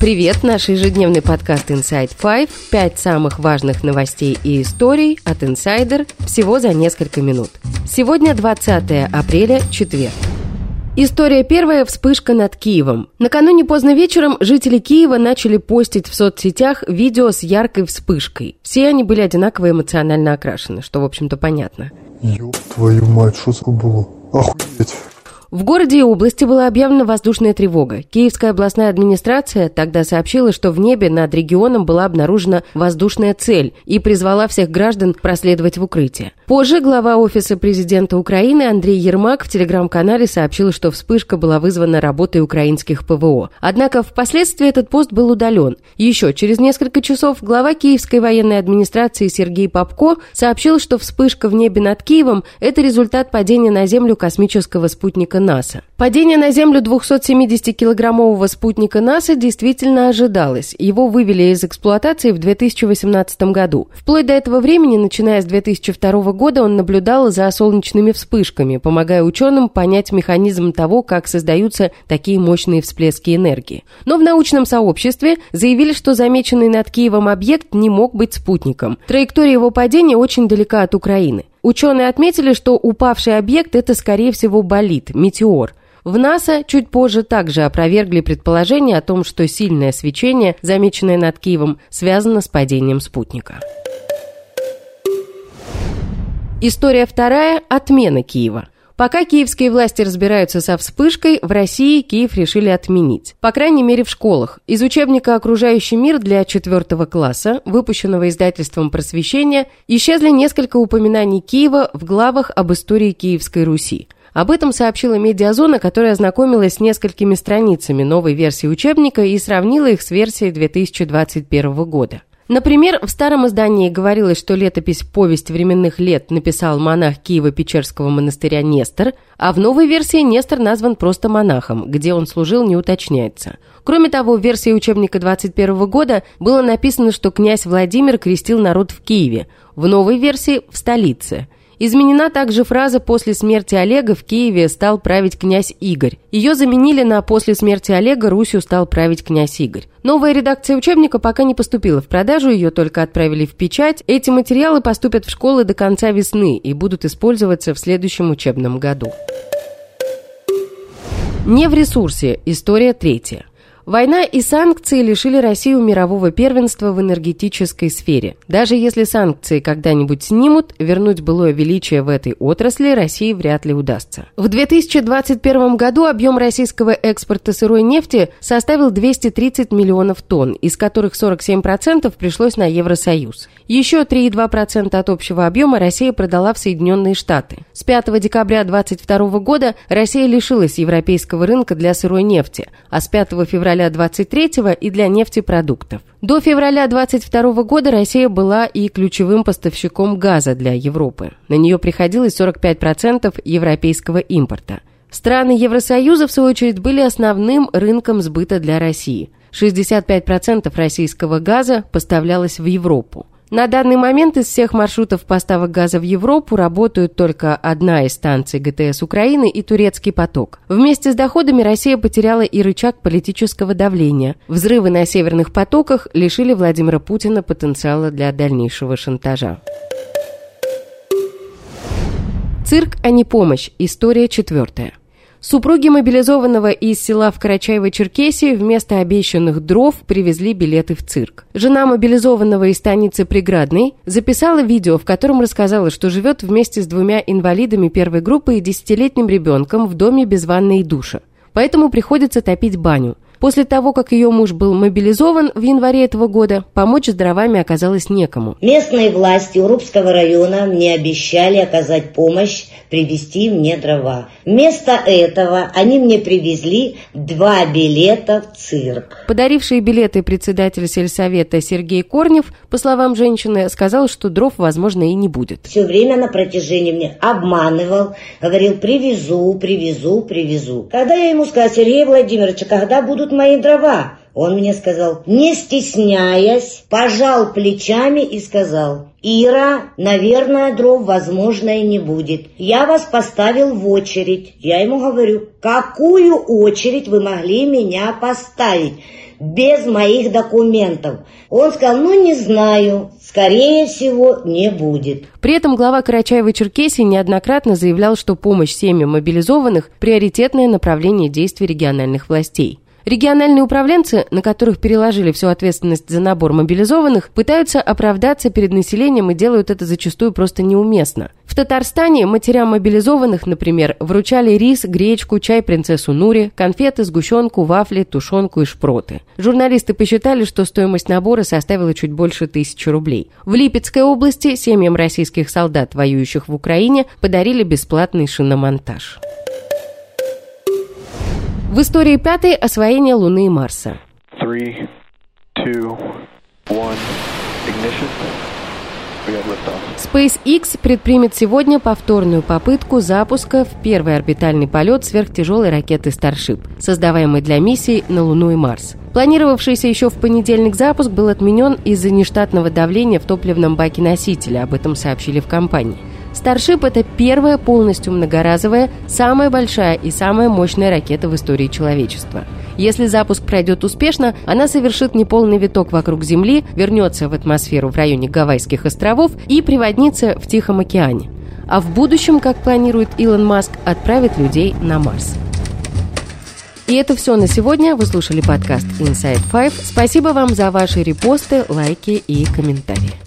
Привет, наш ежедневный подкаст Inside Five. Пять самых важных новостей и историй от Insider всего за несколько минут. Сегодня 20 апреля, четверг. История первая – вспышка над Киевом. Накануне поздно вечером жители Киева начали постить в соцсетях видео с яркой вспышкой. Все они были одинаково эмоционально окрашены, что, в общем-то, понятно. Ёб твою мать, что за было? Охуеть. В городе и области была объявлена воздушная тревога. Киевская областная администрация тогда сообщила, что в небе над регионом была обнаружена воздушная цель и призвала всех граждан проследовать в укрытие. Позже глава Офиса президента Украины Андрей Ермак в телеграм-канале сообщил, что вспышка была вызвана работой украинских ПВО. Однако впоследствии этот пост был удален. Еще через несколько часов глава Киевской военной администрации Сергей Попко сообщил, что вспышка в небе над Киевом – это результат падения на Землю космического спутника НАСА. Падение на Землю 270-килограммового спутника НАСА действительно ожидалось. Его вывели из эксплуатации в 2018 году. Вплоть до этого времени, начиная с 2002 года, он наблюдал за солнечными вспышками, помогая ученым понять механизм того, как создаются такие мощные всплески энергии. Но в научном сообществе заявили, что замеченный над Киевом объект не мог быть спутником. Траектория его падения очень далека от Украины. Ученые отметили, что упавший объект – это, скорее всего, болид, метеор. В НАСА чуть позже также опровергли предположение о том, что сильное свечение, замеченное над Киевом, связано с падением спутника. История вторая – отмена Киева. Пока киевские власти разбираются со вспышкой, в России Киев решили отменить. По крайней мере, в школах. Из учебника «Окружающий мир» для четвертого класса, выпущенного издательством «Просвещение», исчезли несколько упоминаний Киева в главах об истории Киевской Руси. Об этом сообщила «Медиазона», которая ознакомилась с несколькими страницами новой версии учебника и сравнила их с версией 2021 года. Например, в старом издании говорилось, что летопись «Повесть временных лет» написал монах Киева-Печерского монастыря Нестор, а в новой версии Нестор назван просто монахом, где он служил не уточняется. Кроме того, в версии учебника 21 года было написано, что князь Владимир крестил народ в Киеве, в новой версии – в столице – Изменена также фраза «после смерти Олега в Киеве стал править князь Игорь». Ее заменили на «после смерти Олега Русью стал править князь Игорь». Новая редакция учебника пока не поступила в продажу, ее только отправили в печать. Эти материалы поступят в школы до конца весны и будут использоваться в следующем учебном году. Не в ресурсе. История третья. Война и санкции лишили Россию мирового первенства в энергетической сфере. Даже если санкции когда-нибудь снимут, вернуть былое величие в этой отрасли России вряд ли удастся. В 2021 году объем российского экспорта сырой нефти составил 230 миллионов тонн, из которых 47% пришлось на Евросоюз. Еще 3,2% от общего объема Россия продала в Соединенные Штаты. С 5 декабря 2022 года Россия лишилась европейского рынка для сырой нефти, а с 5 февраля февраля 23 и для нефтепродуктов. До февраля 22 года Россия была и ключевым поставщиком газа для Европы. На нее приходилось 45% европейского импорта. Страны Евросоюза, в свою очередь, были основным рынком сбыта для России. 65% российского газа поставлялось в Европу. На данный момент из всех маршрутов поставок газа в Европу работают только одна из станций ГТС Украины и турецкий поток. Вместе с доходами Россия потеряла и рычаг политического давления. Взрывы на северных потоках лишили Владимира Путина потенциала для дальнейшего шантажа. Цирк, а не помощь. История четвертая. Супруги мобилизованного из села в Карачаево-Черкесии вместо обещанных дров привезли билеты в цирк. Жена мобилизованного из станицы Преградной записала видео, в котором рассказала, что живет вместе с двумя инвалидами первой группы и десятилетним ребенком в доме без ванной и душа. Поэтому приходится топить баню. После того, как ее муж был мобилизован в январе этого года, помочь с дровами оказалось некому. Местные власти Урубского района мне обещали оказать помощь, привезти мне дрова. Вместо этого они мне привезли два билета в цирк. Подаривший билеты председатель сельсовета Сергей Корнев, по словам женщины, сказал, что дров, возможно, и не будет. Все время на протяжении мне обманывал, говорил, привезу, привезу, привезу. Когда я ему сказала, Сергей Владимирович, когда будут мои дрова? Он мне сказал, не стесняясь, пожал плечами и сказал, Ира, наверное, дров, возможно, и не будет. Я вас поставил в очередь. Я ему говорю, какую очередь вы могли меня поставить? без моих документов. Он сказал, ну не знаю, скорее всего, не будет. При этом глава Карачаева-Черкесии неоднократно заявлял, что помощь семьям мобилизованных – приоритетное направление действий региональных властей. Региональные управленцы, на которых переложили всю ответственность за набор мобилизованных, пытаются оправдаться перед населением и делают это зачастую просто неуместно. В Татарстане матерям мобилизованных, например, вручали рис, гречку, чай принцессу Нури, конфеты, сгущенку, вафли, тушенку и шпроты. Журналисты посчитали, что стоимость набора составила чуть больше тысячи рублей. В Липецкой области семьям российских солдат, воюющих в Украине, подарили бесплатный шиномонтаж. В истории пятой освоение Луны и Марса. Three, two, one, SpaceX предпримет сегодня повторную попытку запуска в первый орбитальный полет сверхтяжелой ракеты Starship, создаваемой для миссий на Луну и Марс. Планировавшийся еще в понедельник запуск был отменен из-за нештатного давления в топливном баке носителя, об этом сообщили в компании. Старшип – это первая полностью многоразовая, самая большая и самая мощная ракета в истории человечества. Если запуск пройдет успешно, она совершит неполный виток вокруг Земли, вернется в атмосферу в районе Гавайских островов и приводнится в Тихом океане. А в будущем, как планирует Илон Маск, отправит людей на Марс. И это все на сегодня. Вы слушали подкаст Inside Five. Спасибо вам за ваши репосты, лайки и комментарии.